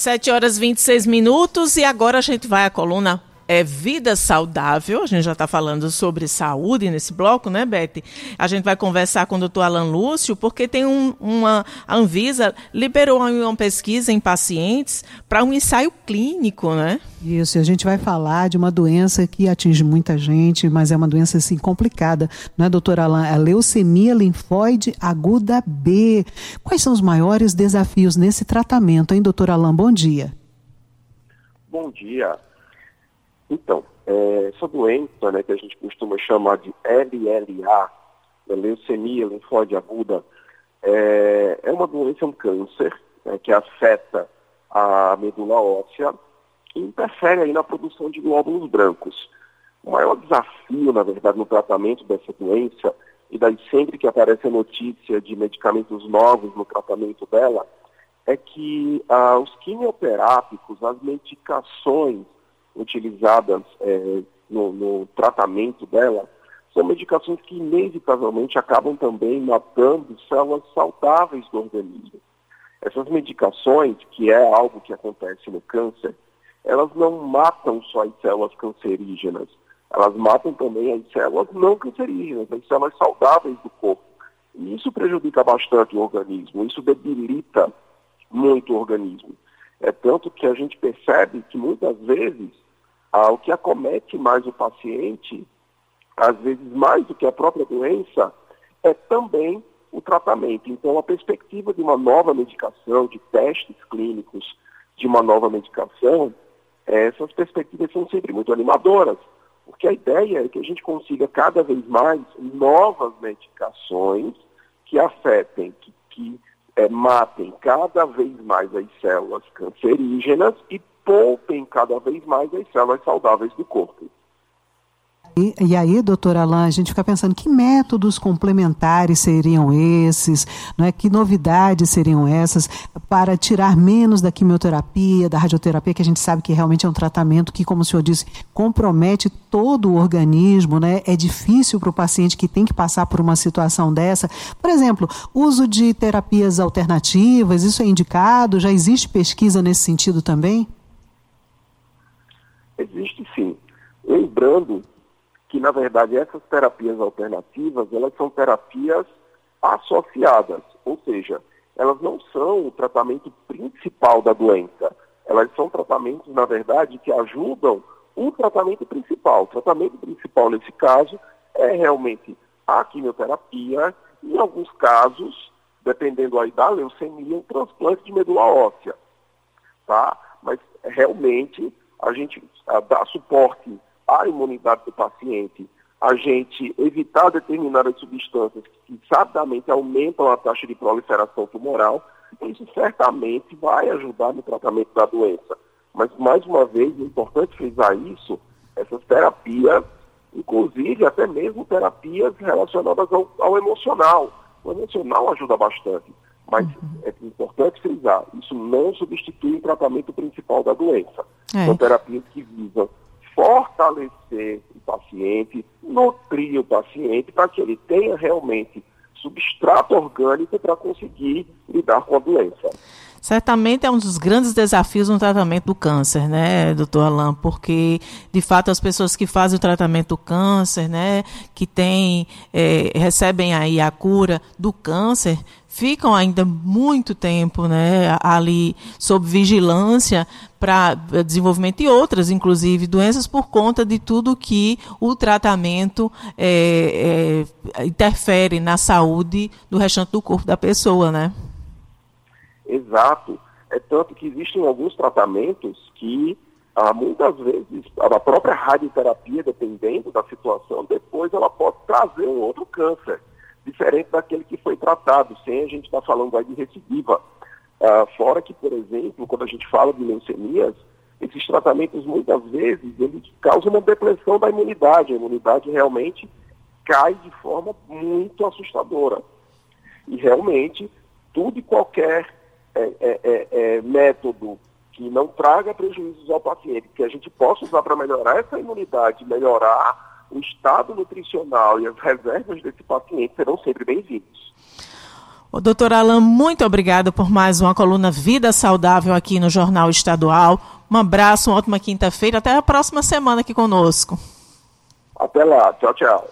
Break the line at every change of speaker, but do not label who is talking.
7 horas 26 minutos e agora a gente vai à coluna é Vida Saudável. A gente já está falando sobre saúde nesse bloco, né, Beth? A gente vai conversar com o doutor Alan Lúcio, porque tem um, uma. A Anvisa liberou uma pesquisa em pacientes para um ensaio clínico, né?
Isso, e a gente vai falar de uma doença que atinge muita gente, mas é uma doença assim complicada, não é, doutor Alan? É a leucemia linfóide aguda B. Quais são os maiores desafios nesse tratamento, hein, doutor Alan? Bom dia.
Bom dia. Então, é, essa doença, né, que a gente costuma chamar de LLA, né, leucemia linfóide aguda, é, é uma doença, um câncer, né, que afeta a medula óssea e interfere aí na produção de glóbulos brancos. O maior desafio, na verdade, no tratamento dessa doença, e daí sempre que aparece a notícia de medicamentos novos no tratamento dela, é que ah, os quimioterápicos, as medicações utilizadas é, no, no, tratamento dela são medicações que inevitavelmente acabam também matando células saudáveis do organismo. Essas medicações, que é algo que acontece no câncer, elas não matam só as células cancerígenas, elas matam também as células não cancerígenas, as células saudáveis do corpo. E isso prejudica bastante o organismo, isso debilita muito o organismo. É tanto que a gente percebe que muitas vezes ah, o que acomete mais o paciente, às vezes mais do que a própria doença, é também o tratamento. Então, a perspectiva de uma nova medicação, de testes clínicos de uma nova medicação, essas perspectivas são sempre muito animadoras, porque a ideia é que a gente consiga cada vez mais novas medicações que afetem, que, que é, matem cada vez mais as células cancerígenas e poupem cada vez mais as células saudáveis do corpo.
E, e, aí, doutor Alain, a gente fica pensando que métodos complementares seriam esses, não é? que novidades seriam essas para tirar menos da quimioterapia, da radioterapia, que a gente sabe que realmente é um tratamento que, como o senhor disse, compromete todo o organismo, né? é difícil para o paciente que tem que passar por uma situação dessa. Por exemplo, uso de terapias alternativas, isso é indicado? Já existe pesquisa nesse sentido também?
Existe sim. Lembrando que, na verdade, essas terapias alternativas, elas são terapias associadas, ou seja, elas não são o tratamento principal da doença. Elas são tratamentos, na verdade, que ajudam o tratamento principal. O tratamento principal, nesse caso, é realmente a quimioterapia, em alguns casos, dependendo aí da leucemia, um transplante de medula óssea. Tá? Mas realmente a gente dar suporte à imunidade do paciente, a gente evitar determinadas substâncias que sabidamente aumentam a taxa de proliferação tumoral, isso certamente vai ajudar no tratamento da doença. Mas, mais uma vez, é importante frisar isso, essas terapias, inclusive até mesmo terapias relacionadas ao, ao emocional. O emocional ajuda bastante. Mas uhum. é importante frisar, isso não substitui o tratamento principal da doença. É. São terapias que visam fortalecer o paciente, nutrir o paciente para que ele tenha realmente substrato orgânico para conseguir lidar com a doença.
Certamente é um dos grandes desafios no tratamento do câncer, né, doutor Alain? Porque, de fato, as pessoas que fazem o tratamento do câncer, né, que tem, é, recebem aí a cura do câncer, ficam ainda muito tempo né, ali sob vigilância para desenvolvimento de outras, inclusive doenças, por conta de tudo que o tratamento é, é, interfere na saúde do restante do corpo da pessoa, né?
Exato. É tanto que existem alguns tratamentos que ah, muitas vezes a própria radioterapia, dependendo da situação, depois ela pode trazer um outro câncer diferente daquele que foi tratado, sem a gente estar tá falando aí de recidiva. Ah, fora que, por exemplo, quando a gente fala de leucemias, esses tratamentos muitas vezes eles causam uma depressão da imunidade. A imunidade realmente cai de forma muito assustadora. E realmente, tudo e qualquer é, é, é, é método que não traga prejuízos ao paciente, que a gente possa usar para melhorar essa imunidade, melhorar o estado nutricional e as reservas desse paciente serão sempre bem-vindos.
O doutor Alain, muito obrigado por mais uma coluna Vida Saudável aqui no Jornal Estadual. Um abraço, uma ótima quinta-feira. Até a próxima semana aqui conosco.
Até lá. Tchau, tchau.